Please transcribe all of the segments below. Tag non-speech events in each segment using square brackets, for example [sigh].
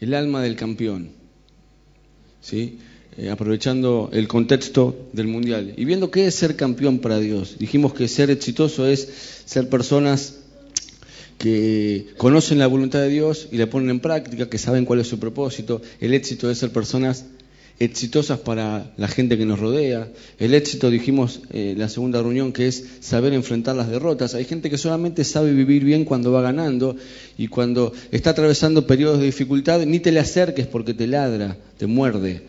el alma del campeón. ¿Sí? Eh, aprovechando el contexto del mundial y viendo qué es ser campeón para Dios. Dijimos que ser exitoso es ser personas que conocen la voluntad de Dios y la ponen en práctica, que saben cuál es su propósito. El éxito es ser personas exitosas para la gente que nos rodea. El éxito, dijimos en eh, la segunda reunión, que es saber enfrentar las derrotas. Hay gente que solamente sabe vivir bien cuando va ganando y cuando está atravesando periodos de dificultad, ni te le acerques porque te ladra, te muerde.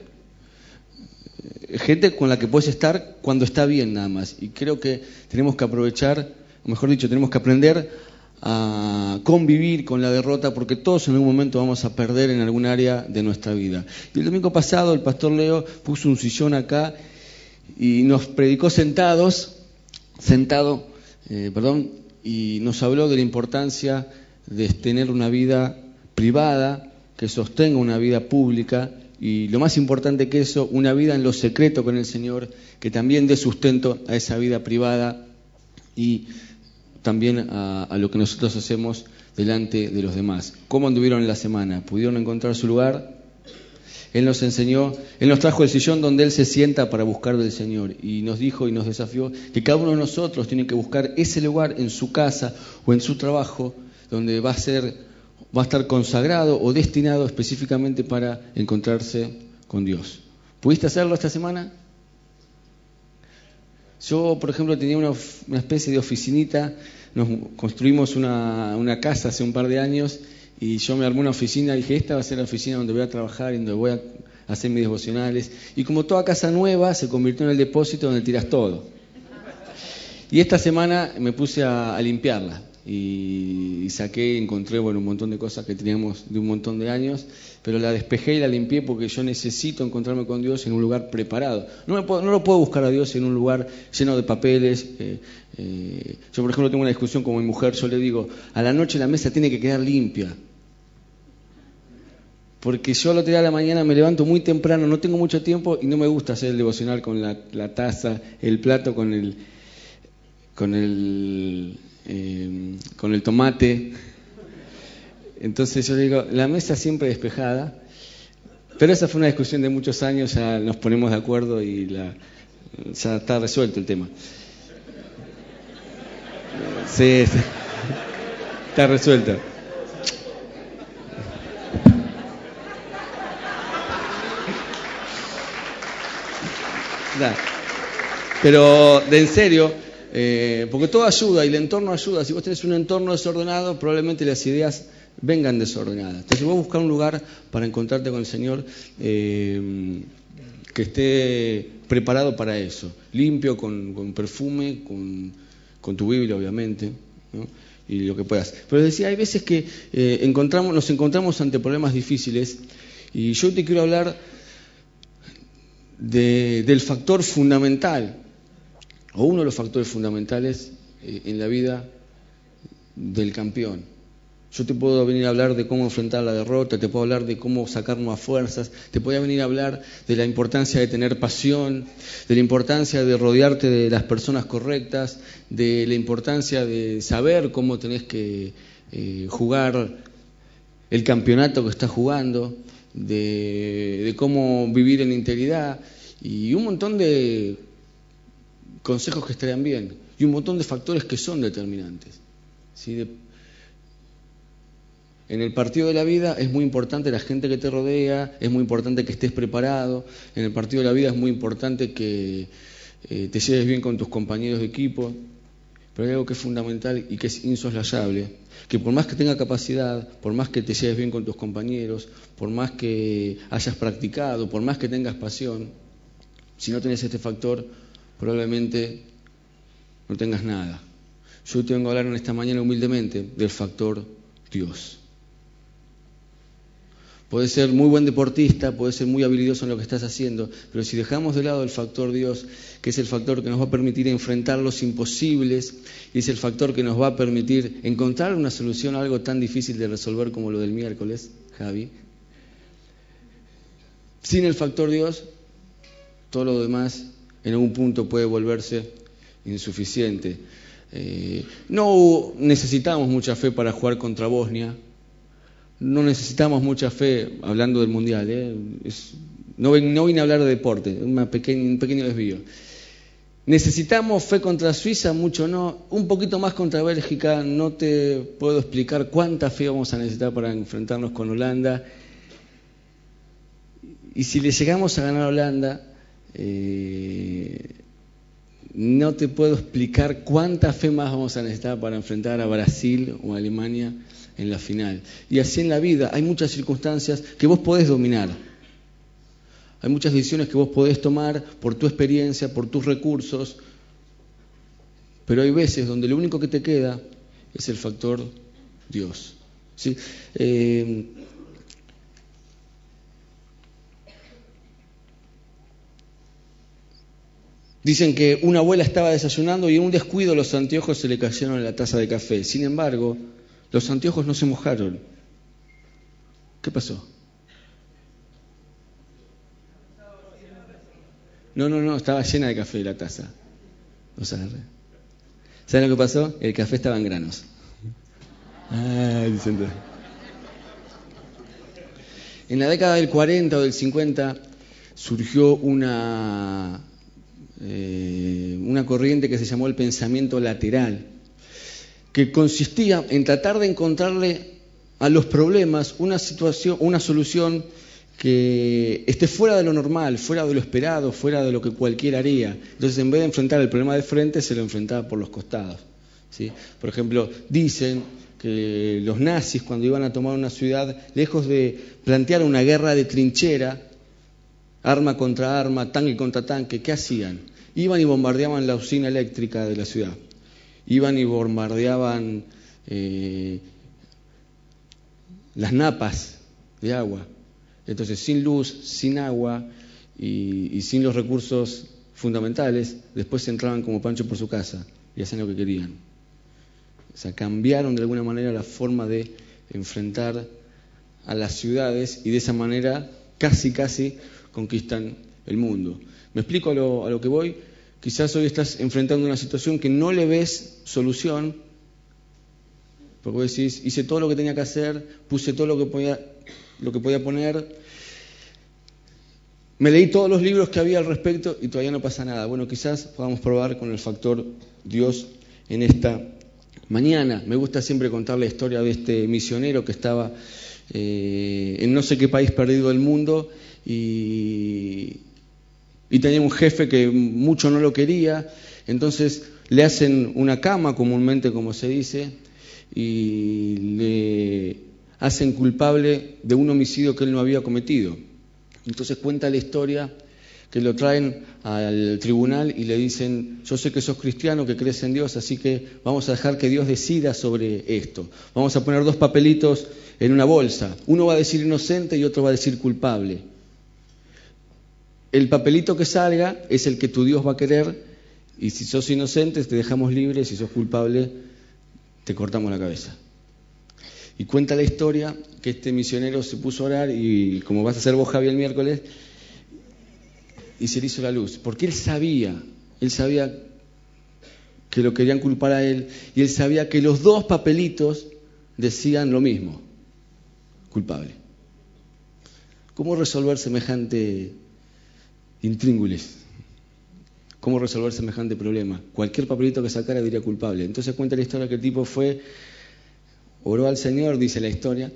Gente con la que puedes estar cuando está bien nada más. Y creo que tenemos que aprovechar, o mejor dicho, tenemos que aprender a convivir con la derrota porque todos en algún momento vamos a perder en algún área de nuestra vida. Y el domingo pasado el pastor Leo puso un sillón acá y nos predicó sentados, sentado, eh, perdón, y nos habló de la importancia de tener una vida privada que sostenga una vida pública y lo más importante que eso, una vida en lo secreto con el Señor que también dé sustento a esa vida privada y también a, lo que nosotros hacemos delante de los demás. ¿Cómo anduvieron la semana? ¿Pudieron encontrar su lugar? Él nos enseñó, Él nos trajo el sillón donde Él se sienta para buscar del Señor y nos dijo y nos desafió que cada uno de nosotros tiene que buscar ese lugar en su casa o en su trabajo donde va a ser, va a estar consagrado o destinado específicamente para encontrarse con Dios. ¿Pudiste hacerlo esta semana? Yo, por ejemplo, tenía una, especie de oficinita nos construimos una, casa hace un par de años y yo me armé una oficina dije, esta va a ser la oficina donde voy a trabajar y donde voy a hacer mis devocionales. Y como toda casa nueva, se convirtió en el depósito donde tiras todo. Y esta semana me puse a limpiarla y, saqué, encontré bueno, un montón de cosas que teníamos de un montón de años, pero la despejé y la limpié porque yo necesito encontrarme con Dios en un lugar preparado. No, no lo puedo buscar a Dios en un lugar lleno de papeles. Eh, eh, yo, por ejemplo, tengo una discusión con mi mujer, yo le digo, a la noche la mesa tiene que quedar limpia. Porque yo al otro día de la mañana me levanto muy temprano, no tengo mucho tiempo y no me gusta hacer el devocional con la, la taza, el plato, con el, con el eh, con el tomate. Entonces yo digo, la mesa siempre despejada, pero esa fue una discusión de muchos años, ya nos ponemos de acuerdo y la, ya está resuelto el tema. Sí, está resuelto. Pero de en serio, eh, porque todo ayuda y el entorno ayuda. Si vos tenés un entorno desordenado, probablemente las ideas vengan desordenadas. Entonces vos buscar un lugar para encontrarte con el Señor eh, que esté preparado para eso. Limpio, con, perfume, con, tu Biblia, obviamente. y lo que puedas. Pero decía, hay veces que eh, nos encontramos ante problemas difíciles y yo te quiero hablar del factor fundamental o uno de los factores fundamentales eh, en la vida del campeón. Yo te puedo venir a hablar de cómo enfrentar la derrota, te puedo hablar de cómo sacarnos a fuerzas, te puedo venir a hablar de la importancia de tener pasión, de la importancia de rodearte de las personas correctas, de la importancia de saber cómo tenés que eh, jugar el campeonato que estás jugando, de, de cómo vivir en integridad y un montón de consejos que estarían bien y un montón de factores que son determinantes. en el partido de la vida es muy importante la gente que te rodea, es muy importante que estés preparado, en el partido de la vida es muy importante que eh, te lleves bien con tus compañeros de equipo, pero hay algo que es fundamental y que es insoslayable, que por más que tenga capacidad, por más que te lleves bien con tus compañeros, por más que hayas practicado, por más que tengas pasión, si no tenés este factor, probablemente no tengas nada. Yo te vengo a hablar en esta mañana humildemente del factor Dios. Puedes ser muy buen deportista, puedes ser muy habilidoso en lo que estás haciendo, pero si dejamos de lado el factor Dios, que es el factor que nos va a permitir enfrentar los imposibles, y es el factor que nos va a permitir encontrar una solución a algo tan difícil de resolver como lo del miércoles, Javi, sin el factor Dios, todo lo demás en algún punto puede volverse insuficiente. Eh, no necesitamos mucha fe para jugar contra Bosnia, no necesitamos mucha fe hablando del mundial. ¿eh? no, vine a hablar de deporte, un pequeño desvío. ¿Necesitamos fe contra Suiza? Mucho no. Un poquito más contra Bélgica. No te puedo explicar cuánta fe vamos a necesitar para enfrentarnos con Holanda. Y si le llegamos a ganar a Holanda, eh, no te puedo explicar cuánta fe más vamos a necesitar para enfrentar a Brasil o a Alemania en la final. Y así en la vida hay muchas circunstancias que vos podés dominar. Hay muchas decisiones que vos podés tomar por tu experiencia, por tus recursos, pero hay veces donde lo único que te queda es el factor Dios. ¿sí? Eh, dicen que una abuela estaba desayunando y en un descuido los anteojos se le cayeron en la taza de café. Sin embargo, los anteojos no se mojaron. ¿Qué pasó? No, no, no, estaba llena de café la taza. ¿Saben lo que pasó? El café estaba en granos. Ah, en la década del 40 o del 50 surgió una, eh, una corriente que se llamó el pensamiento lateral, que consistía en tratar de encontrarle a los problemas una situación, una solución que esté fuera de lo normal, fuera de lo esperado, fuera de lo que cualquiera haría. Entonces, en vez de enfrentar el problema de frente, se lo enfrentaba por los costados. ¿sí? Por ejemplo, dicen que los nazis, cuando iban a tomar una ciudad, lejos de plantear una guerra de trinchera, arma contra arma, tanque contra tanque, ¿qué hacían? Iban y bombardeaban la usina eléctrica de la ciudad. Iban y bombardeaban eh, las napas de agua entonces, sin luz, sin agua y, sin los recursos fundamentales, después entraban como Pancho por su casa y hacían lo que querían. O sea, cambiaron de alguna manera la forma de enfrentar a las ciudades y de esa manera casi, casi conquistan el mundo. Me explico a lo, que voy. Quizás hoy estás enfrentando una situación que no le ves solución, porque vos decís, hice todo lo que tenía que hacer, puse todo lo que podía lo que podía poner. Me leí todos los libros que había al respecto y todavía no pasa nada. Bueno, quizás podamos probar con el factor Dios en esta mañana. Me gusta siempre contar la historia de este misionero que estaba eh, en no sé qué país perdido del mundo y, y tenía un jefe que mucho no lo quería. Entonces le hacen una cama, comúnmente como se dice, y le hacen culpable de un homicidio que él no había cometido. Entonces cuenta la historia que lo traen al tribunal y le dicen, yo sé que sos cristiano, que crees en Dios, así que vamos a dejar que Dios decida sobre esto. Vamos a poner dos papelitos en una bolsa. Uno va a decir inocente y otro va a decir culpable. El papelito que salga es el que tu Dios va a querer y si sos inocente te dejamos libre, si sos culpable te cortamos la cabeza. Y cuenta la historia que este misionero se puso a orar y como vas a hacer vos, Javi, el miércoles, y se le hizo la luz. Porque él sabía, él sabía que lo querían culpar a él y él sabía que los dos papelitos decían lo mismo, culpable. ¿Cómo resolver semejante intríngulis? ¿Cómo resolver semejante problema? Cualquier papelito que sacara diría culpable. Entonces cuenta la historia que el tipo fue oró al Señor, dice la historia,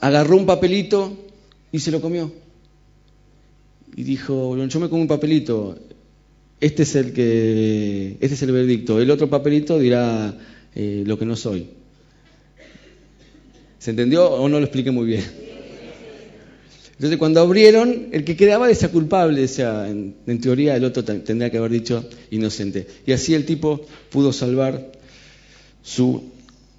agarró un papelito y se lo comió. Y dijo, yo me como un papelito, este es el que, este es el veredicto, el otro papelito dirá eh, lo que no soy. ¿Se entendió o no lo expliqué muy bien? Entonces cuando abrieron, el que quedaba esa culpable, en, en teoría el otro tendría que haber dicho inocente. Y así el tipo pudo salvar su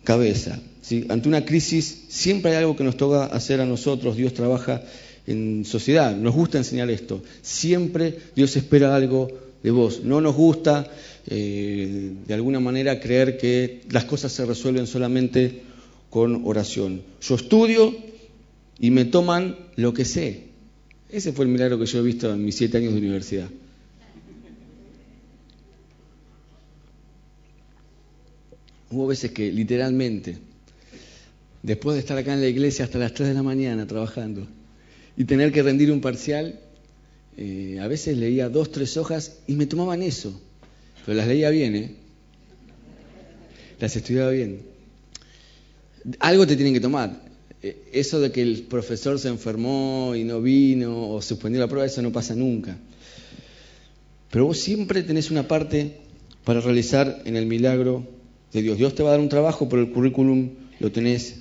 cabeza. Ante una crisis siempre hay algo que nos toca hacer a nosotros. Dios trabaja en sociedad. Nos gusta enseñar esto. Siempre Dios espera algo de vos. No nos gusta eh, de alguna manera creer que las cosas se resuelven solamente con oración. Yo estudio y me toman lo que sé. Ese fue el milagro que yo he visto en mis siete años de universidad. Hubo veces que literalmente después de estar acá en la iglesia hasta las 3 de la mañana trabajando y tener que rendir un parcial, eh, a veces leía dos, tres hojas y me tomaban eso, pero las leía bien, ¿eh? Las estudiaba bien. Algo te tienen que tomar. Eh, eso de que el profesor se enfermó y no vino o suspendió la prueba, eso no pasa nunca. Pero vos siempre tenés una parte para realizar en el milagro de Dios. Dios te va a dar un trabajo, pero el currículum lo tenés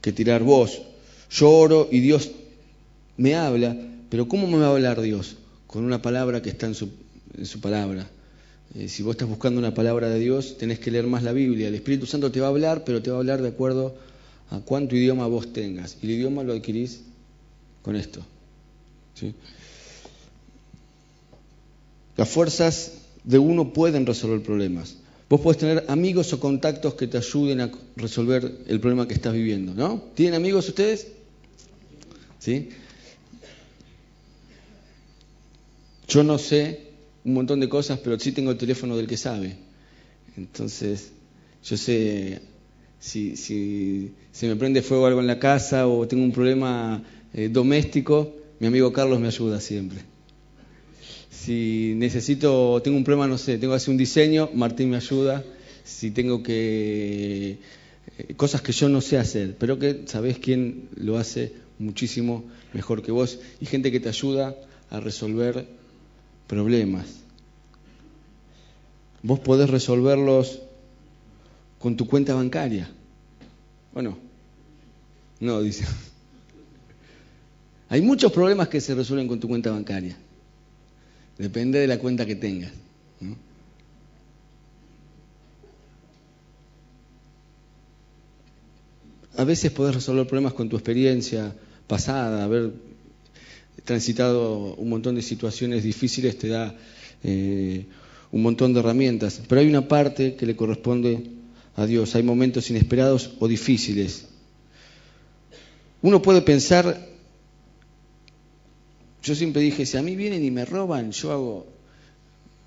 que tirar vos. Yo oro y Dios me habla, pero ¿cómo me va a hablar Dios? Con una palabra que está en su, palabra. Eh, si vos estás buscando una palabra de Dios, tenés que leer más la Biblia. El Espíritu Santo te va a hablar, pero te va a hablar de acuerdo a cuánto idioma vos tengas. Y el idioma lo adquirís con esto. Las fuerzas de uno pueden resolver problemas. Vos podés tener amigos o contactos que te ayuden a resolver el problema que estás viviendo, ¿no? ¿Tienen amigos ustedes? ¿Sí? Yo no sé un montón de cosas, pero sí tengo el teléfono del que sabe. Entonces, yo sé si, si se me prende fuego algo en la casa o tengo un problema eh, doméstico, mi amigo Carlos me ayuda siempre. Si necesito, tengo un problema, no sé, tengo que hacer un diseño, Martín me ayuda. Si tengo que. Eh, cosas que yo no sé hacer, pero que sabés quién lo hace muchísimo mejor que vos. Y gente que te ayuda a resolver problemas. Vos podés resolverlos con tu cuenta bancaria. Bueno, no, dice. Hay muchos problemas que se resuelven con tu cuenta bancaria. Depende de la cuenta que tengas. A veces podés resolver problemas con tu experiencia pasada, haber transitado un montón de situaciones difíciles te da eh, un montón de herramientas, pero hay una parte que le corresponde a Dios, hay momentos inesperados o difíciles. Uno puede pensar yo siempre dije, si a mí vienen y me roban, yo hago,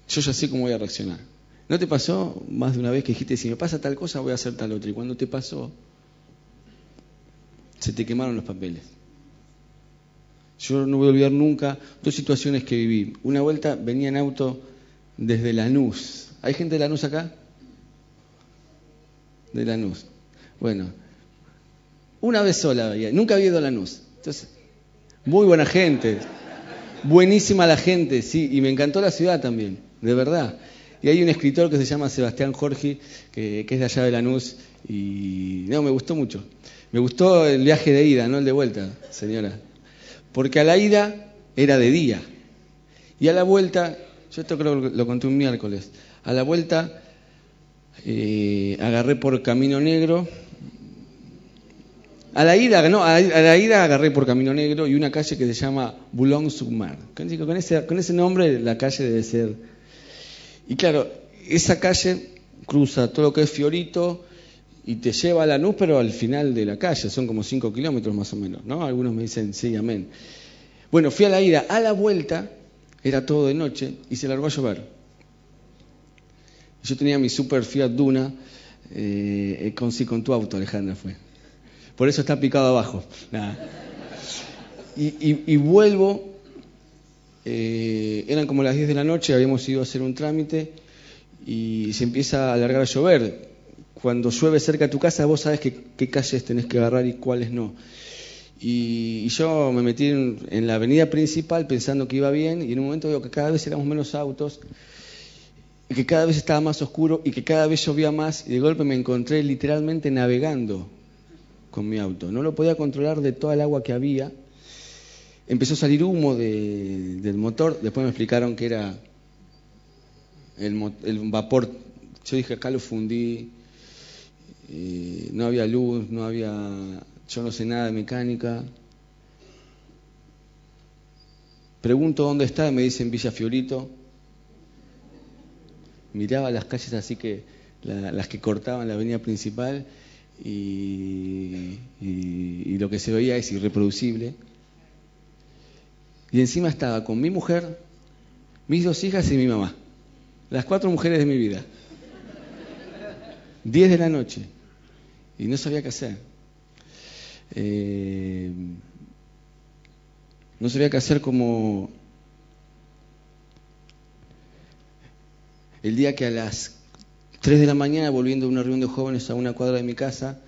yo ya sé cómo voy a reaccionar. ¿No te pasó más de una vez que dijiste, si me pasa tal cosa, voy a hacer tal otra? Y cuando te pasó, se te quemaron los papeles. Yo no voy a olvidar nunca dos situaciones que viví. Una vuelta venía en auto desde Lanús. ¿Hay gente de Lanús acá? De Lanús. Bueno, una vez sola veía, nunca había ido a Lanús. Entonces, muy buena gente, Buenísima la gente, sí, y me encantó la ciudad también, de verdad. Y hay un escritor que se llama Sebastián Jorge, que, es de allá de Lanús, y no, me gustó mucho. Me gustó el viaje de ida, no el de vuelta, señora. Porque a la ida era de día, y a la vuelta, yo esto creo que lo conté un miércoles, a la vuelta eh, agarré por Camino Negro, a la ida, no, a la ida agarré por Camino Negro y una calle que se llama Boulogne-sur-Mer. Con ese, con ese nombre la calle debe ser. Y claro, esa calle cruza todo lo que es Fiorito y te lleva a la luz, pero al final de la calle, son como 5 kilómetros más o menos, ¿no? Algunos me dicen sí, amén. Bueno, fui a la ida, a la vuelta, era todo de noche y se largó a llover. Yo tenía mi super Fiat Duna, eh, con sí con tu auto, Alejandra fue. Por eso está picado abajo. Y, vuelvo, eh, eran como las 10 de la noche, habíamos ido a hacer un trámite y se empieza a alargar a llover. Cuando llueve cerca de tu casa, vos sabes qué, calles tenés que agarrar y cuáles no. Y, yo me metí en, la avenida principal pensando que iba bien y en un momento veo que cada vez éramos menos autos que cada vez estaba más oscuro y que cada vez llovía más y de golpe me encontré literalmente navegando con mi auto. No lo podía controlar de toda el agua que había. Empezó a salir humo del motor. Después me explicaron que era el, vapor. Yo dije, acá lo fundí. Eh, no había luz, no había. Yo no sé nada de mecánica. Pregunto dónde está y me dicen Villa Fiorito. Miraba las calles así que las que cortaban la avenida principal y, lo que se veía es irreproducible. Y encima estaba con mi mujer, mis dos hijas y mi mamá. Las cuatro mujeres de mi vida. Diez de la noche. Y no sabía qué hacer. eh, no sabía qué hacer como el día que a las 3 de la mañana, volviendo de una reunión de jóvenes a una cuadra de mi casa,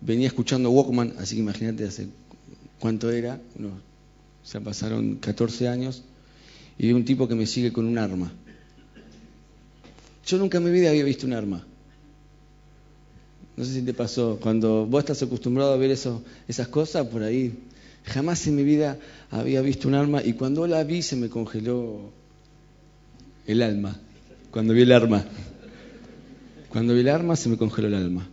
venía escuchando Walkman, así que imagínate hace cuánto era, unos, ya pasaron 14 años, y vi un tipo que me sigue con un arma. Yo nunca en mi vida había visto un arma. No sé si te pasó, cuando vos estás acostumbrado a ver esas cosas, por ahí, jamás en mi vida había visto un arma y cuando la vi se me congeló el alma, cuando vi el arma. Cuando vi el arma se me congeló el alma.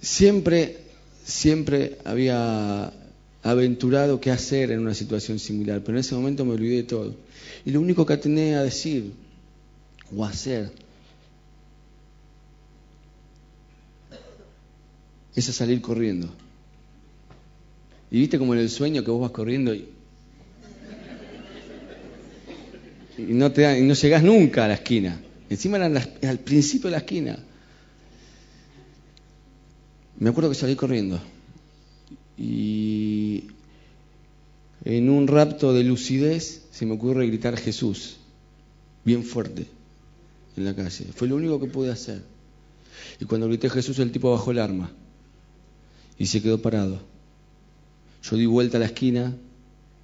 Siempre, siempre había aventurado qué hacer en una situación similar, pero en ese momento me olvidé de todo. Y lo único que tenía a decir o hacer es a salir corriendo. Y viste como en el sueño que vos vas corriendo y, y no, te y no llegás nunca a la esquina. Encima eran al principio de la esquina. Me acuerdo que salí corriendo. Y en un rapto de lucidez se me ocurre gritar Jesús, bien fuerte, en la calle. Fue lo único que pude hacer. Y cuando grité Jesús, el tipo bajó el arma y se quedó parado. Yo di vuelta a la esquina,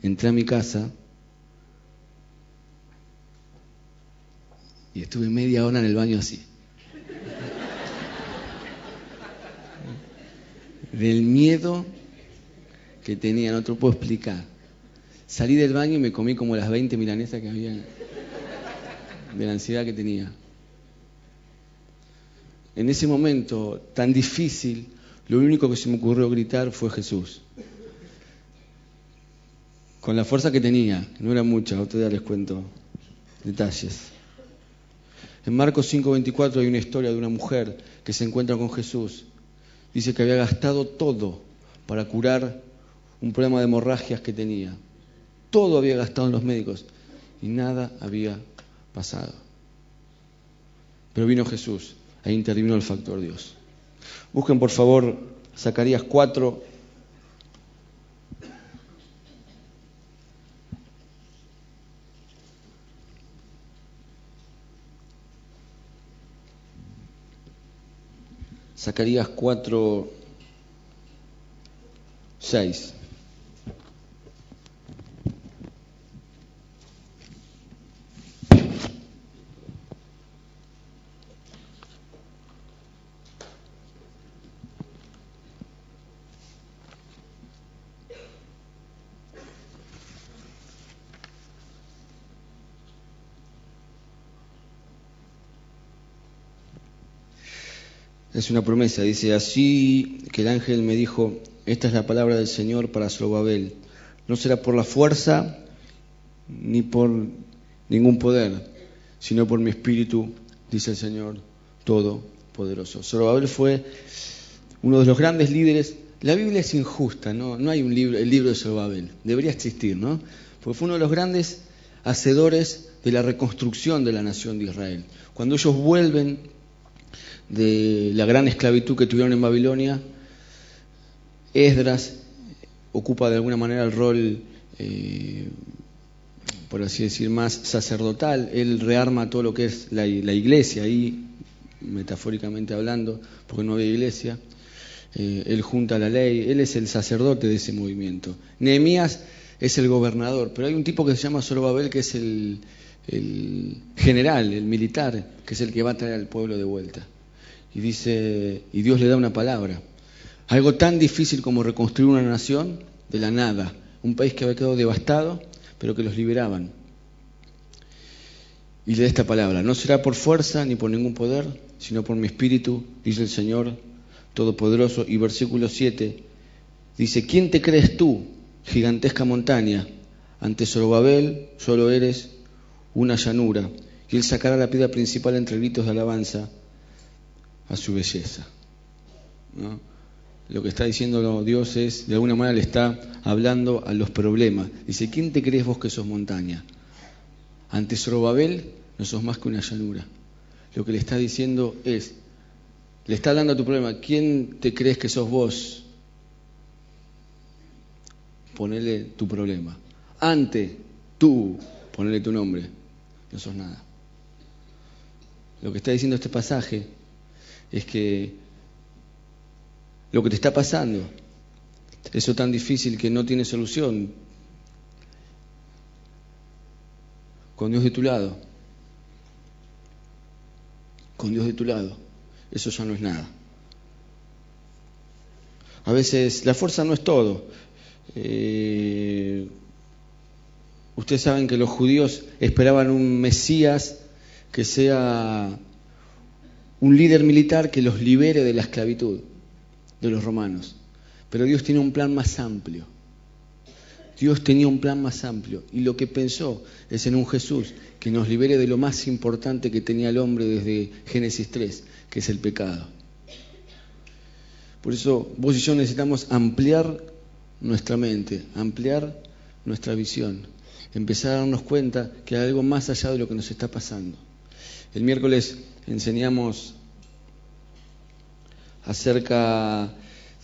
entré a mi casa y estuve media hora en el baño así. Del miedo que tenía, no te lo puedo explicar. Salí del baño y me comí como las 20 milanesas que había de la ansiedad que tenía. En ese momento tan difícil, lo único que se me ocurrió gritar fue Jesús. Con la fuerza que tenía, no era mucha, otro día les cuento detalles. En Marcos 5:24 hay una historia de una mujer que se encuentra con Jesús. Dice que había gastado todo para curar un problema de hemorragias que tenía. Todo había gastado en los médicos y nada había pasado. Pero vino Jesús, ahí intervino el factor Dios. Busquen por favor Zacarías 4. Zacarías 4, 6. Es una promesa, dice, así que el ángel me dijo, esta es la palabra del Señor para Zorobabel. No será por la fuerza ni por ningún poder, sino por mi espíritu, dice el Señor Todopoderoso. Zorobabel fue uno de los grandes líderes. La Biblia es injusta, ¿no? Hay un libro, el libro de Zorobabel. Debería existir, ¿no? Porque fue uno de los grandes hacedores de la reconstrucción de la nación de Israel. Cuando ellos vuelven de la gran esclavitud que tuvieron en Babilonia, Esdras ocupa de alguna manera el rol, eh, por así decir, más sacerdotal. Él rearma todo lo que es la, iglesia, ahí metafóricamente hablando, porque no había iglesia. Eh, él junta la ley, él es el sacerdote de ese movimiento. Nehemías es el gobernador, pero hay un tipo que se llama Zorobabel que es el, el general, el militar, que es el que va a traer al pueblo de vuelta y dice, y Dios le da una palabra. Algo tan difícil como reconstruir una nación de la nada, un país que había quedado devastado, pero que los liberaban. Y le da esta palabra, no será por fuerza ni por ningún poder, sino por mi espíritu, dice el Señor Todopoderoso. Y versículo 7 dice, ¿quién te crees tú, gigantesca montaña? Ante Zorobabel solo eres una llanura. Y él sacará la piedra principal entre gritos de alabanza a su belleza. Lo que está diciendo Dios es, de alguna manera le está hablando a los problemas. Dice, ¿quién te crees vos que sos montaña? Ante Zorobabel no sos más que una llanura. Lo que le está diciendo es, Le está hablando a tu problema. ¿Quién te crees que sos vos? Ponele tu problema. Ante tú, ponele tu nombre. No sos nada. Lo que está diciendo este pasaje es que lo que te está pasando, eso tan difícil que no tiene solución, con Dios de tu lado, con Dios de tu lado, eso ya no es nada. A veces la fuerza no es todo. Eh, ustedes saben que los judíos esperaban un Mesías que sea un líder militar que los libere de la esclavitud de los romanos. Pero Dios tiene un plan más amplio. Dios tenía un plan más amplio y lo que pensó es en un Jesús que nos libere de lo más importante que tenía el hombre desde Génesis 3, que es el pecado. Por eso vos y yo necesitamos ampliar nuestra mente, ampliar nuestra visión, empezar a darnos cuenta que hay algo más allá de lo que nos está pasando. El miércoles enseñamos acerca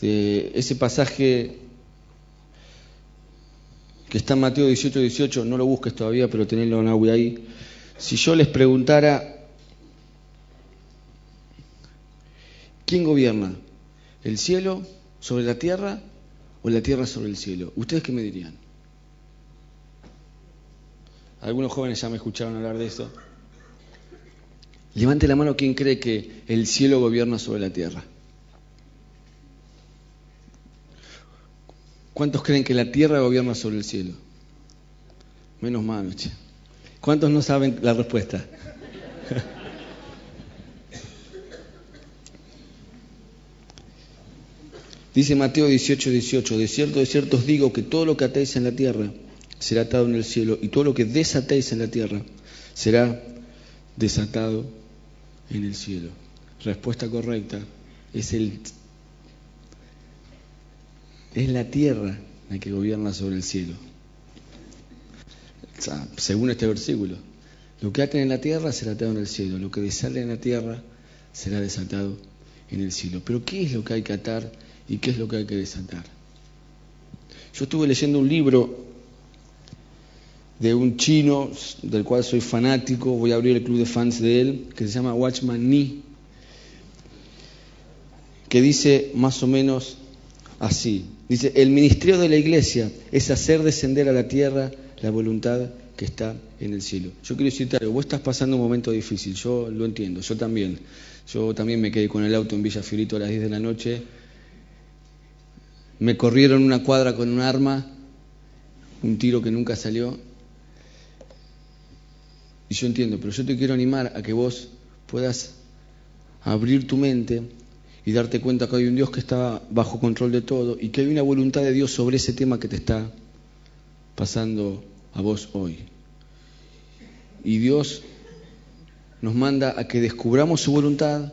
de ese pasaje que está en Mateo 18, 18, no lo busques todavía, pero tenedlo en agua ahí. Si yo les preguntara, ¿quién gobierna? ¿El cielo sobre la tierra o la tierra sobre el cielo? ¿Ustedes qué me dirían? Algunos jóvenes ya me escucharon hablar de eso. Levante la mano quien cree que el cielo gobierna sobre la tierra. ¿Cuántos creen que la tierra gobierna sobre el cielo? Menos mal, che. ¿Cuántos no saben la respuesta? [laughs] Dice Mateo 18, 18, de cierto, de cierto os digo que todo lo que atéis en la tierra será atado en el cielo y todo lo que desatéis en la tierra será desatado en el cielo. Respuesta correcta es el es la tierra la que gobierna sobre el cielo. según este versículo, lo que aten en la tierra será atado en el cielo, lo que desate en la tierra será desatado en el cielo. Pero ¿qué es lo que hay que atar y qué es lo que hay que desatar? Yo estuve leyendo un libro de un chino del cual soy fanático, voy a abrir el club de fans de él, que se llama Watchman Nee, que dice más o menos así. Dice, el ministerio de la iglesia es hacer descender a la tierra la voluntad que está en el cielo. Yo quiero decirte algo, vos estás pasando un momento difícil, yo lo entiendo, yo también. Yo también me quedé con el auto en Villa Fiorito a las 10 de la noche. Me corrieron una cuadra con un arma, un tiro que nunca salió. Y yo entiendo, pero yo te quiero animar a que vos puedas abrir tu mente y darte cuenta que hay un Dios que está bajo control de todo y que hay una voluntad de Dios sobre ese tema que te está pasando a vos hoy. Y Dios nos manda a que descubramos su voluntad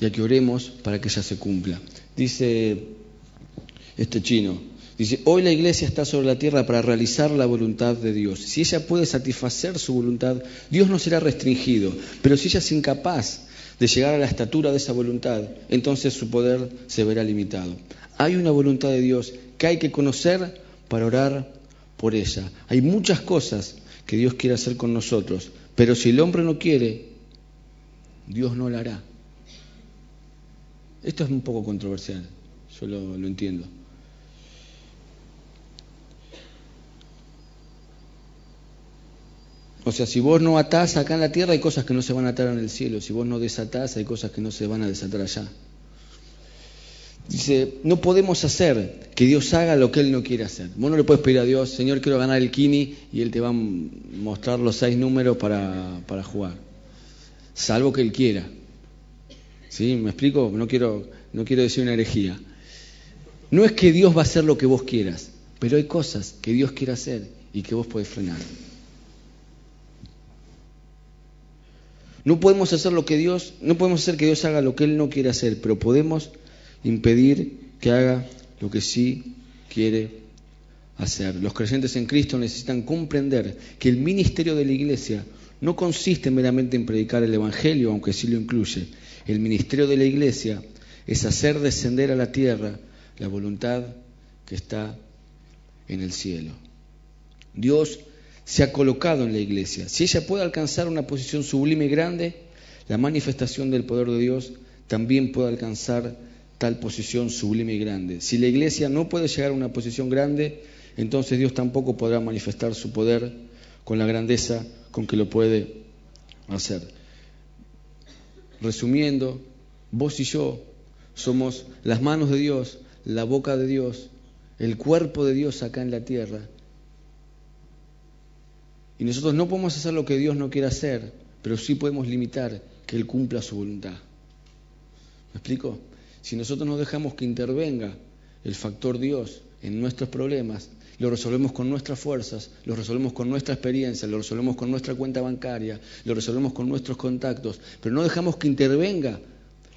y a que oremos para que ella se cumpla. Dice este chino, dice, hoy la iglesia está sobre la tierra para realizar la voluntad de Dios. Si ella puede satisfacer su voluntad, Dios no será restringido, pero si ella es incapaz de llegar a la estatura de esa voluntad, entonces su poder se verá limitado. Hay una voluntad de Dios que hay que conocer para orar por ella. Hay muchas cosas que Dios quiere hacer con nosotros, pero si el hombre no quiere, Dios no lo hará. Esto es un poco controversial, yo lo, lo entiendo. O sea, si vos no atás acá en la tierra, hay cosas que no se van a atar en el cielo. Si vos no desatás, hay cosas que no se van a desatar allá. Dice, no podemos hacer que Dios haga lo que Él no quiere hacer. Vos no le puedes pedir a Dios, Señor, quiero ganar el kini, y Él te va a mostrar los seis números para, para jugar. Salvo que Él quiera. ¿Sí? ¿Me explico? No quiero, no quiero decir una herejía. No es que Dios va a hacer lo que vos quieras, pero hay cosas que Dios quiere hacer y que vos podés frenar. No podemos hacer lo que Dios, no podemos hacer que Dios haga lo que Él no quiere hacer, pero podemos impedir que haga lo que sí quiere hacer. Los creyentes en Cristo necesitan comprender que el ministerio de la iglesia no consiste meramente en predicar el Evangelio, aunque sí lo incluye. El ministerio de la iglesia es hacer descender a la tierra la voluntad que está en el cielo. Dios se ha colocado en la iglesia. Si ella puede alcanzar una posición sublime y grande, la manifestación del poder de Dios también puede alcanzar tal posición sublime y grande. Si la iglesia no puede llegar a una posición grande, entonces Dios tampoco podrá manifestar su poder con la grandeza con que lo puede hacer. Resumiendo, vos y yo somos las manos de Dios, la boca de Dios, el cuerpo de Dios acá en la tierra. Y nosotros no podemos hacer lo que Dios no quiere hacer, pero sí podemos limitar que Él cumpla su voluntad. ¿Me explico? Si nosotros nos dejamos que intervenga el factor Dios en nuestros problemas, lo resolvemos con nuestras fuerzas, lo resolvemos con nuestra experiencia, lo resolvemos con nuestra cuenta bancaria, lo resolvemos con nuestros contactos, pero no dejamos que intervenga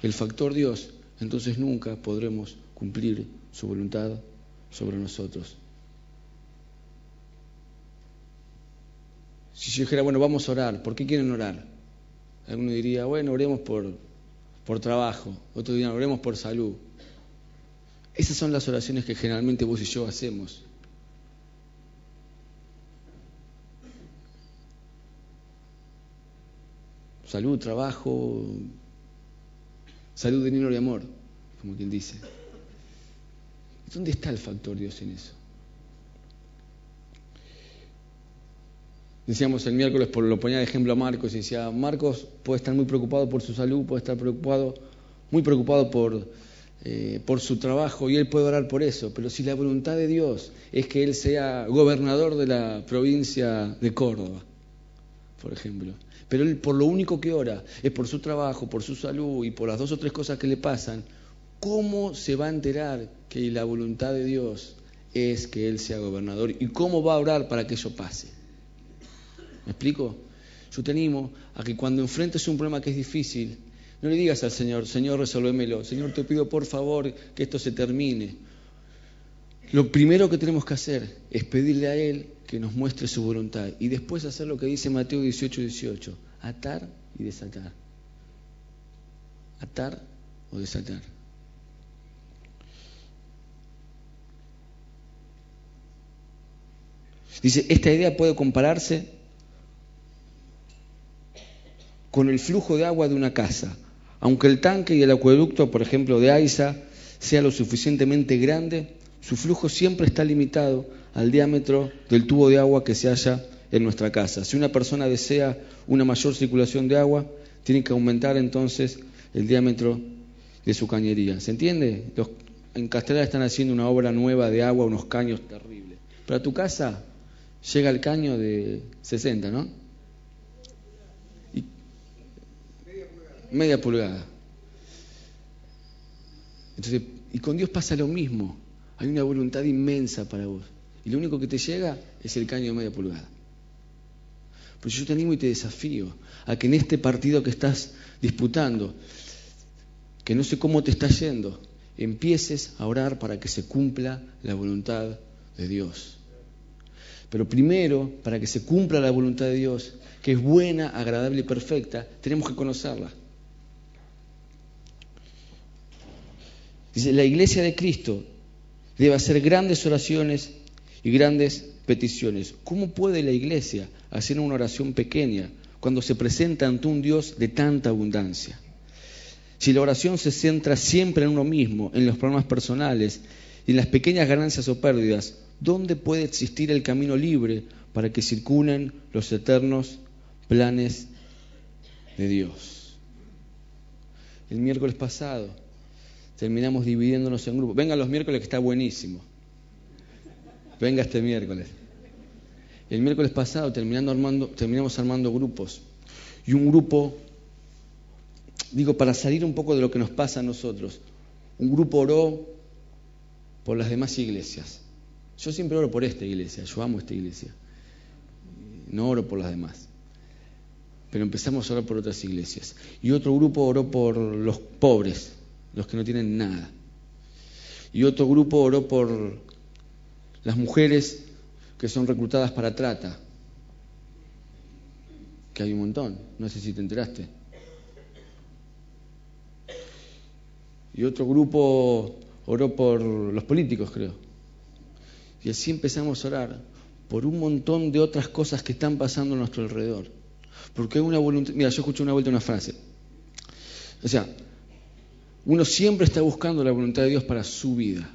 el factor Dios, entonces nunca podremos cumplir su voluntad sobre nosotros. Si yo dijera, bueno, vamos a orar, ¿por qué quieren orar? Alguno diría, bueno, oremos por, por trabajo, otro diría, oremos por salud. Esas son las oraciones que generalmente vos y yo hacemos. Salud, trabajo, salud, dinero y amor, como quien dice. ¿Dónde está el factor Dios en eso? Decíamos el miércoles, lo ponía de ejemplo a Marcos, y decía, Marcos puede estar muy preocupado por su salud, puede estar preocupado, muy preocupado por, eh, por su trabajo, y él puede orar por eso, pero si la voluntad de Dios es que él sea gobernador de la provincia de Córdoba, por ejemplo, pero él por lo único que ora es por su trabajo, por su salud y por las dos o tres cosas que le pasan, ¿cómo se va a enterar que la voluntad de Dios es que él sea gobernador? ¿Y cómo va a orar para que eso pase? ¿Me explico? Yo te animo a que cuando enfrentes un problema que es difícil, no le digas al Señor, Señor, resolvémelo. Señor, te pido por favor que esto se termine. Lo primero que tenemos que hacer es pedirle a Él que nos muestre su voluntad y después hacer lo que dice Mateo 18, 18, atar y desatar. Atar o desatar. Dice, esta idea puede compararse con el flujo de agua de una casa. Aunque el tanque y el acueducto, por ejemplo, de Aiza, sea lo suficientemente grande, su flujo siempre está limitado al diámetro del tubo de agua que se halla en nuestra casa. Si una persona desea una mayor circulación de agua, tiene que aumentar entonces el diámetro de su cañería. ¿Se entiende? en Castellar están haciendo una obra nueva de agua, unos caños terribles. Pero a tu casa llega el caño de 60, ¿no? Media pulgada. Entonces, y con Dios pasa lo mismo. Hay una voluntad inmensa para vos. Y lo único que te llega es el caño de media pulgada. Pero yo te animo y te desafío a que en este partido que estás disputando, que no sé cómo te está yendo, empieces a orar para que se cumpla la voluntad de Dios. Pero primero, para que se cumpla la voluntad de Dios, que es buena, agradable y perfecta, tenemos que conocerla. Dice, la iglesia de Cristo debe hacer grandes oraciones y grandes peticiones. ¿Cómo puede la iglesia hacer una oración pequeña cuando se presenta ante un Dios de tanta abundancia? Si la oración se centra siempre en uno mismo, en los problemas personales y en las pequeñas ganancias o pérdidas, ¿dónde puede existir el camino libre para que circulen los eternos planes de Dios? El miércoles pasado terminamos dividiéndonos en grupos. Venga los miércoles que está buenísimo. Venga este miércoles. El miércoles pasado terminando armando, terminamos armando grupos. Y un grupo, digo, para salir un poco de lo que nos pasa a nosotros, un grupo oró por las demás iglesias. Yo siempre oro por esta iglesia, yo amo esta iglesia. No oro por las demás. Pero empezamos a orar por otras iglesias. Y otro grupo oró por los pobres, los que no tienen nada. Y otro grupo oró por las mujeres que son reclutadas para trata, que hay un montón, no sé si te enteraste. y otro grupo oró por los políticos, creo. Y así empezamos a orar por un montón de otras cosas que están pasando a nuestro alrededor. Porque hay una voluntad. Mira, yo escuché una vuelta una frase. O sea, uno siempre está buscando la voluntad de Dios para su vida.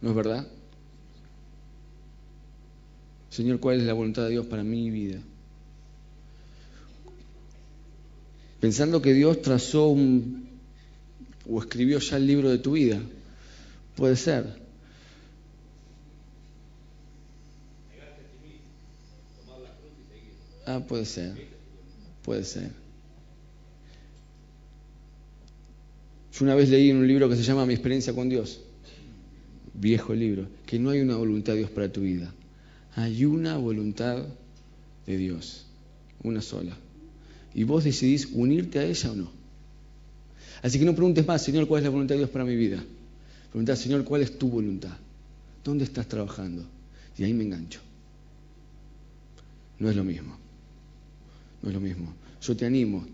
¿No es verdad? Señor, ¿cuál es la voluntad de Dios para mi vida? Pensando que Dios trazó un, o escribió ya el libro de tu vida. Puede ser. Ah, puede ser. Puede ser. Yo una vez leí en un libro que se llama Mi experiencia con Dios, viejo libro, que no hay una voluntad de Dios para tu vida. Hay una voluntad de Dios, una sola. Y vos decidís unirte a ella o no. Así que no preguntes más, Señor, ¿cuál es la voluntad de Dios para mi vida? Pregunta, Señor, ¿cuál es tu voluntad? ¿Dónde estás trabajando? Y ahí me engancho. No es lo mismo. No es lo mismo. Yo te animo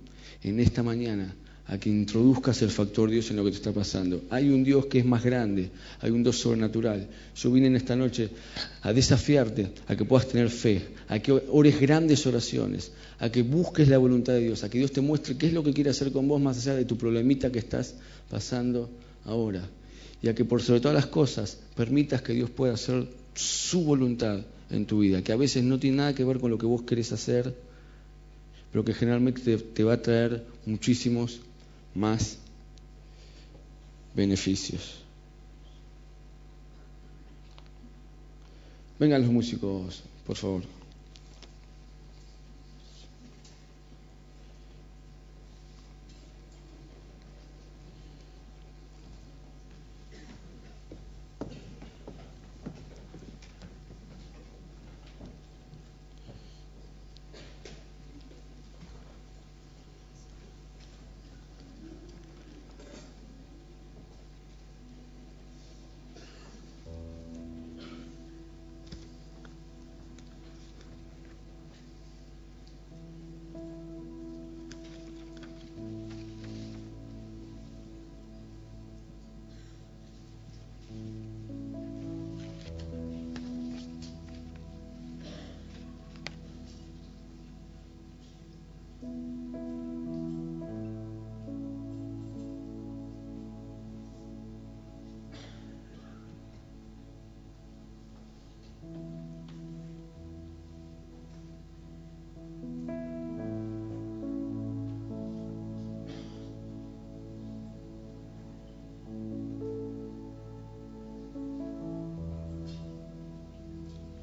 en esta mañana a que introduzcas el factor Dios en lo que te está pasando. Hay un Dios que es más grande, hay un Dios sobrenatural. Yo vine en esta noche a desafiarte a que puedas tener fe, a que ores grandes oraciones, a que busques la voluntad de Dios, a que Dios te muestre qué es lo que quiere hacer con vos más allá de tu problemita que estás pasando ahora. Y a que por sobre todas las cosas permitas que Dios pueda hacer su voluntad en tu vida, que a veces no tiene nada que ver con lo que vos querés hacer, pero que generalmente te, va a traer muchísimos más beneficios. Vengan los músicos, por favor.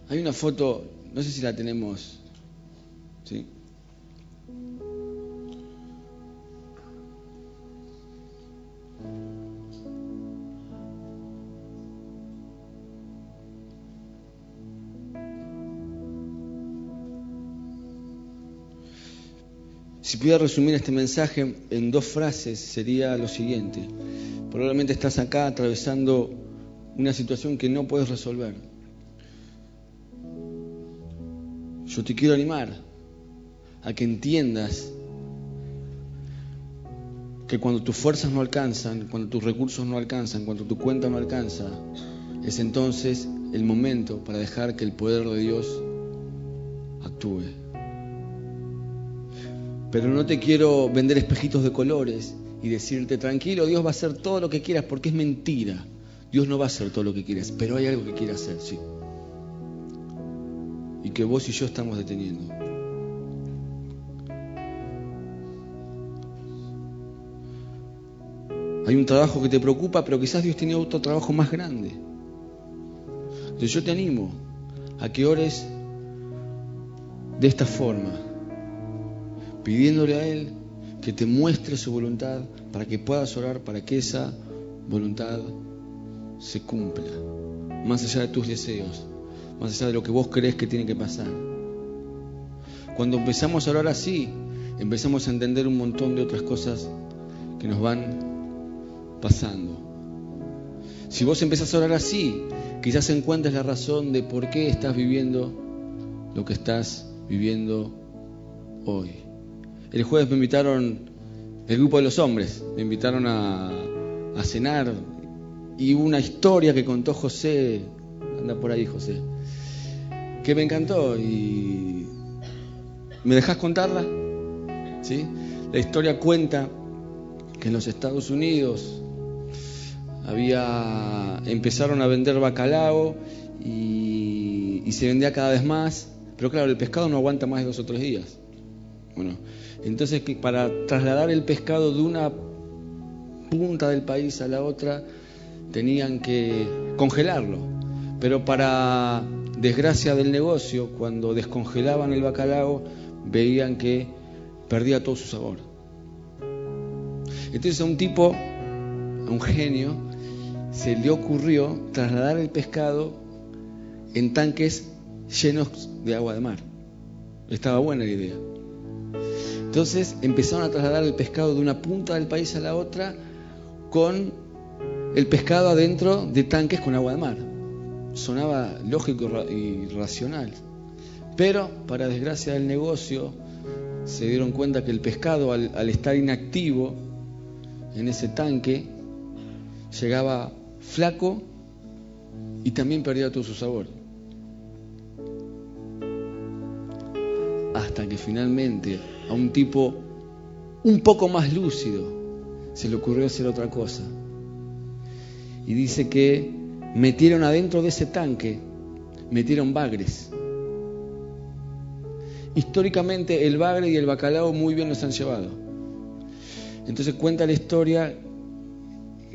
Hay una foto, no sé si la tenemos, ¿sí? Si pudiera resumir este mensaje en dos frases, sería lo siguiente. Probablemente estás acá atravesando una situación que no puedes resolver. Yo te quiero animar a que entiendas que cuando tus fuerzas no alcanzan, cuando tus recursos no alcanzan, cuando tu cuenta no alcanza, es entonces el momento para dejar que el poder de Dios actúe. Pero no te quiero vender espejitos de colores y decirte, tranquilo, Dios va a hacer todo lo que quieras, porque es mentira. Dios no va a hacer todo lo que quieras, pero hay algo que quiere hacer, sí. Y que vos y yo estamos deteniendo. Hay un trabajo que te preocupa, pero quizás Dios tiene otro trabajo más grande. Entonces yo te animo a que ores de esta forma pidiéndole a Él que te muestre su voluntad para que puedas orar para que esa voluntad se cumpla, más allá de tus deseos, más allá de lo que vos crees que tiene que pasar. Cuando empezamos a orar así, empezamos a entender un montón de otras cosas que nos van pasando. Si vos empezás a orar así, quizás encuentres la razón de por qué estás viviendo lo que estás viviendo hoy. El jueves me invitaron, el grupo de los hombres, me invitaron a, a cenar y una historia que contó José, anda por ahí José, que me encantó y ¿me dejas contarla? ¿Sí? La historia cuenta que en los Estados Unidos había empezaron a vender bacalao y, se vendía cada vez más, pero claro, el pescado no aguanta más de dos o tres días. Bueno, entonces para trasladar el pescado de una punta del país a la otra tenían que congelarlo. Pero para desgracia del negocio, cuando descongelaban el bacalao, veían que perdía todo su sabor. Entonces a un tipo, a un genio, se le ocurrió trasladar el pescado en tanques llenos de agua de mar. Estaba buena la idea. Entonces empezaron a trasladar el pescado de una punta del país a la otra con el pescado adentro de tanques con agua de mar. Sonaba lógico y racional. Pero, para desgracia del negocio, se dieron cuenta que el pescado, al, estar inactivo en ese tanque, llegaba flaco y también perdía todo su sabor. Hasta que finalmente a un tipo un poco más lúcido se le ocurrió hacer otra cosa y dice que metieron adentro de ese tanque, metieron bagres. Históricamente el bagre y el bacalao muy bien los han llevado. Entonces cuenta la historia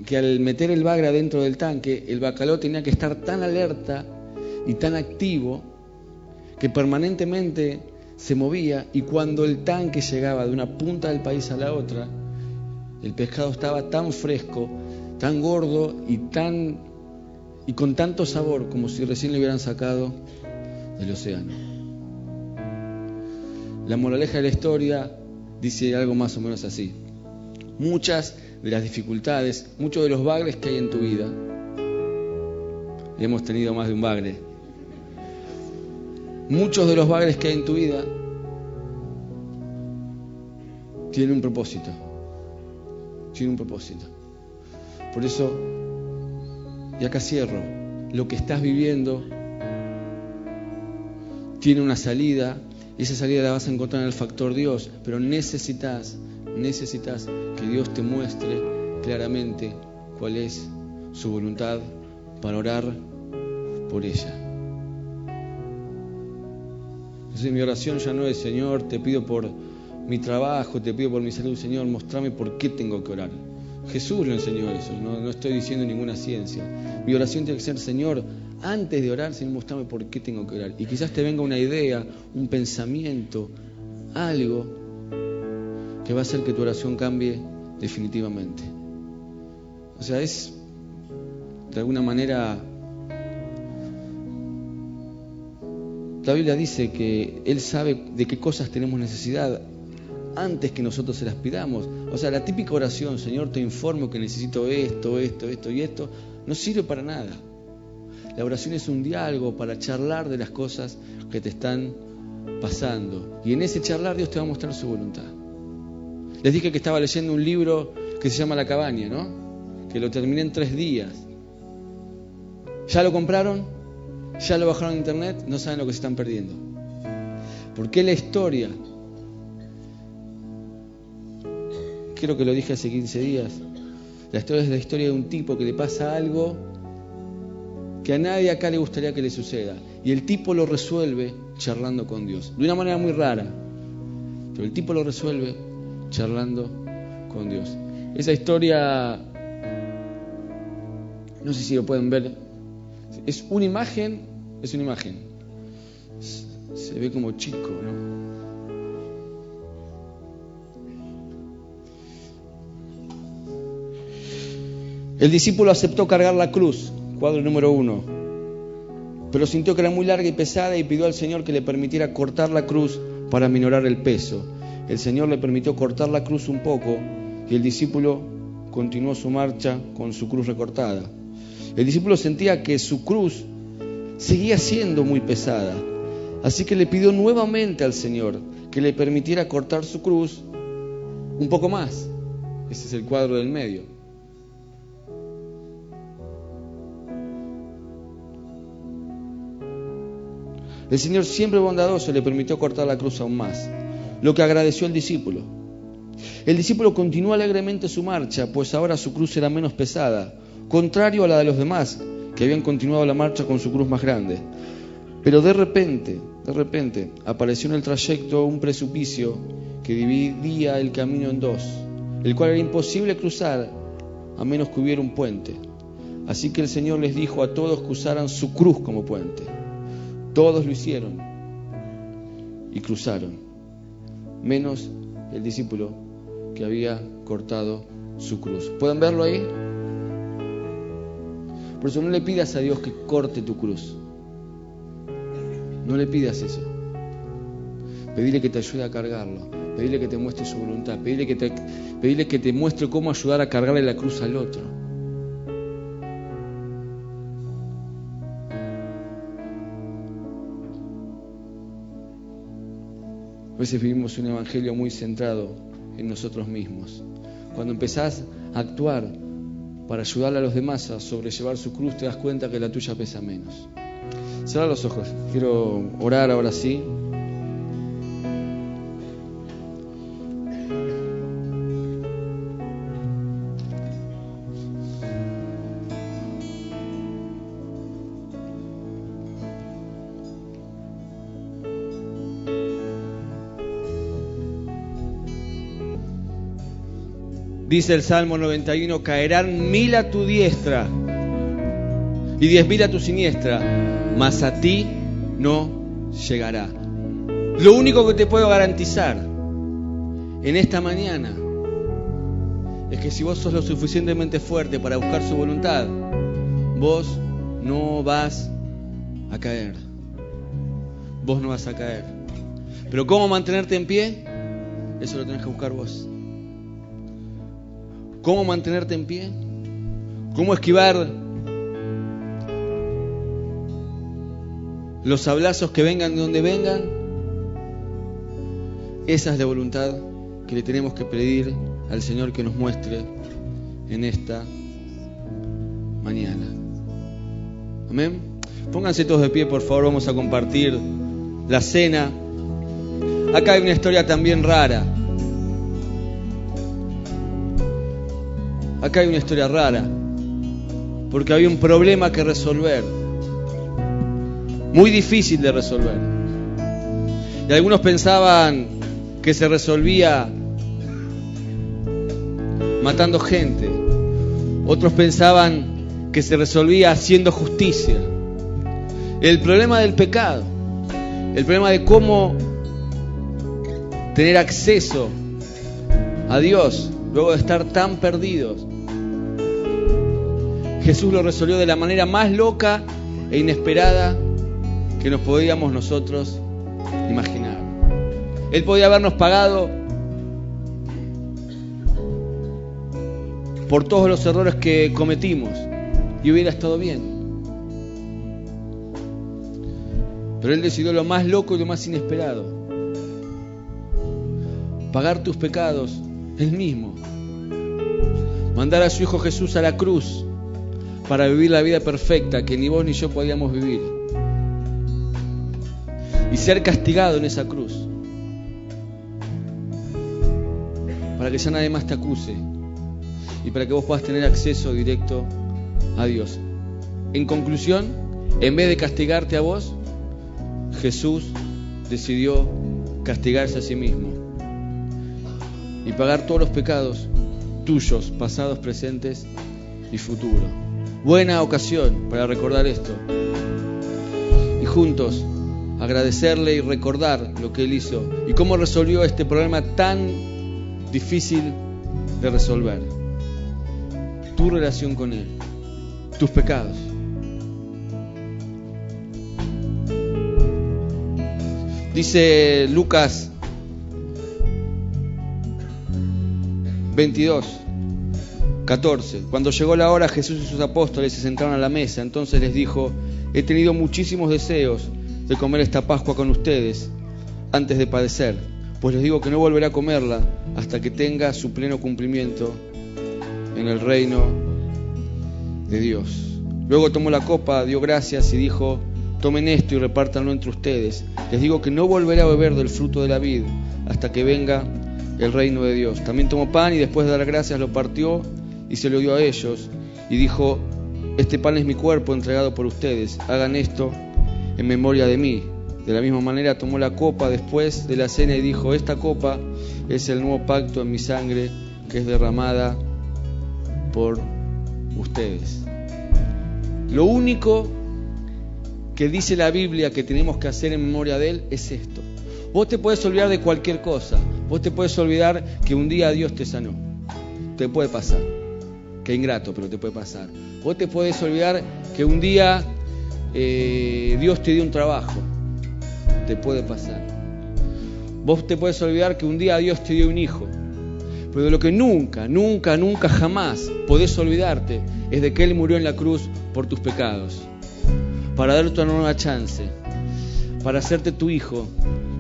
que al meter el bagre adentro del tanque, el bacalao tenía que estar tan alerta y tan activo que permanentemente se movía y cuando el tanque llegaba de una punta del país a la otra, el pescado estaba tan fresco tan gordo y tan y con tanto sabor como si recién lo hubieran sacado del océano. La moraleja de la historia dice algo más o menos así. Muchas de las dificultades, muchos de los bagres que hay en tu vida, hemos tenido más de un bagre, muchos de los bagres que hay en tu vida tienen un propósito, tienen un propósito. Por eso, y acá cierro, lo que estás viviendo tiene una salida, y esa salida la vas a encontrar en el factor Dios, pero necesitas, necesitas que Dios te muestre claramente cuál es su voluntad para orar por ella. Entonces mi oración ya no es, Señor, te pido por mi trabajo, te pido por mi salud, Señor, mostrame por qué tengo que orar. Jesús lo enseñó eso, no, estoy diciendo ninguna ciencia. Mi oración tiene que ser, Señor, antes de orar, Señor, mostrame por qué tengo que orar. Y quizás te venga una idea, un pensamiento, algo que va a hacer que tu oración cambie definitivamente. O sea, es de alguna manera... La Biblia dice que Él sabe de qué cosas tenemos necesidad antes que nosotros se las pidamos. O sea, la típica oración, Señor, te informo que necesito esto, esto, esto y esto, no sirve para nada. La oración es un diálogo para charlar de las cosas que te están pasando. Y en ese charlar Dios te va a mostrar su voluntad. Les dije que estaba leyendo un libro que se llama La cabaña, ¿no? Que lo terminé en tres días. ¿Ya lo compraron? ¿Ya lo bajaron en internet? No saben lo que se están perdiendo. Porque la historia creo que lo dije hace 15 días. La historia es la historia de un tipo que le pasa algo que a nadie acá le gustaría que le suceda. Y el tipo lo resuelve charlando con Dios. De una manera muy rara. Pero el tipo lo resuelve charlando con Dios. Esa historia, no sé si lo pueden ver, es una imagen, es una imagen. Se ve como chico, ¿no? El discípulo aceptó cargar la cruz, cuadro número uno, pero sintió que era muy larga y pesada y pidió al Señor que le permitiera cortar la cruz para minorar el peso. El Señor le permitió cortar la cruz un poco y el discípulo continuó su marcha con su cruz recortada. El discípulo sentía que su cruz seguía siendo muy pesada, así que le pidió nuevamente al Señor que le permitiera cortar su cruz un poco más. Ese es el cuadro del medio. El Señor, siempre bondadoso, le permitió cortar la cruz aún más, lo que agradeció el discípulo. El discípulo continuó alegremente su marcha, pues ahora su cruz era menos pesada, contrario a la de los demás, que habían continuado la marcha con su cruz más grande. Pero de repente, de repente, apareció en el trayecto un precipicio que dividía el camino en dos, el cual era imposible cruzar a menos que hubiera un puente. Así que el Señor les dijo a todos que usaran su cruz como puente. Todos lo hicieron y cruzaron, menos el discípulo que había cortado su cruz. ¿Pueden verlo ahí? Por eso no le pidas a Dios que corte tu cruz. No le pidas eso. Pedirle que te ayude a cargarlo. Pedirle que te muestre su voluntad. Pedirle que te, pedirle que te muestre cómo ayudar a cargarle la cruz al otro. Veces vivimos un evangelio muy centrado en nosotros mismos. Cuando empezás a actuar para ayudarle a los demás a sobrellevar su cruz, te das cuenta que la tuya pesa menos. Cierra los ojos. Quiero orar ahora sí. Dice el Salmo 91, caerán mil a tu diestra y diez mil a tu siniestra, mas a ti no llegará. Lo único que te puedo garantizar en esta mañana es que si vos sos lo suficientemente fuerte para buscar su voluntad, vos no vas a caer. Vos no vas a caer. Pero ¿cómo mantenerte en pie? Eso lo tenés que buscar vos. ¿Cómo mantenerte en pie? ¿Cómo esquivar los abrazos que vengan de donde vengan? Esa es la voluntad que le tenemos que pedir al Señor que nos muestre en esta mañana. Amén. Pónganse todos de pie, por favor, vamos a compartir la cena. Acá hay una historia también rara. Acá hay una historia rara, porque había un problema que resolver, muy difícil de resolver. Y algunos pensaban que se resolvía matando gente, otros pensaban que se resolvía haciendo justicia. El problema del pecado, el problema de cómo tener acceso a Dios luego de estar tan perdidos, Jesús lo resolvió de la manera más loca e inesperada que nos podíamos nosotros imaginar. Él podía habernos pagado por todos los errores que cometimos y hubiera estado bien. Pero Él decidió lo más loco y lo más inesperado. Pagar tus pecados Él mismo. Mandar a su Hijo Jesús a la cruz para vivir la vida perfecta que ni vos ni yo podíamos vivir. Y ser castigado en esa cruz. Para que ya nadie más te acuse. Y para que vos puedas tener acceso directo a Dios. En conclusión, en vez de castigarte a vos, Jesús decidió castigarse a sí mismo y pagar todos los pecados tuyos, pasados, presentes y futuros buena ocasión para recordar esto. Y juntos agradecerle y recordar lo que Él hizo y cómo resolvió este problema tan difícil de resolver. Tu relación con Él, tus pecados. Dice Lucas 22. 14. Cuando llegó la hora, Jesús y sus apóstoles se sentaron a la mesa. Entonces les dijo, he tenido muchísimos deseos de comer esta Pascua con ustedes antes de padecer, pues les digo que no volverá a comerla hasta que tenga su pleno cumplimiento en el reino de Dios. Luego tomó la copa, dio gracias y dijo, Tomen esto y repártanlo entre ustedes. Les digo que no volveré a beber del fruto de la vid hasta que venga el reino de Dios. También tomó pan y después de dar gracias lo partió y se lo dio a ellos. Y dijo, este pan es mi cuerpo entregado por ustedes. Hagan esto en memoria de mí. De la misma manera tomó la copa después de la cena y dijo, esta copa es el nuevo pacto en mi sangre que es derramada por ustedes. Lo único que dice la Biblia que tenemos que hacer en memoria de Él es esto. Vos te puedes olvidar de cualquier cosa. Vos te puedes olvidar que un día Dios te sanó. Te puede pasar. Qué ingrato, pero te puede pasar. Vos te puedes olvidar que un día eh, Dios te dio un trabajo. Te puede pasar. Vos te puedes olvidar que un día Dios te dio un hijo. Pero de lo que nunca, nunca, nunca, jamás podés olvidarte es de que Él murió en la cruz por tus pecados para darte una nueva chance, para hacerte tu hijo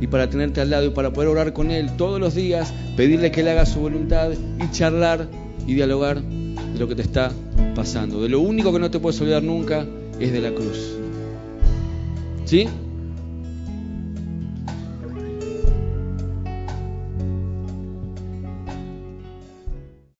y para tenerte al lado y para poder orar con Él todos los días, pedirle que Él haga su voluntad y charlar y dialogar de lo que te está pasando. De lo único que no te puedes olvidar nunca es de la cruz. ¿Sí?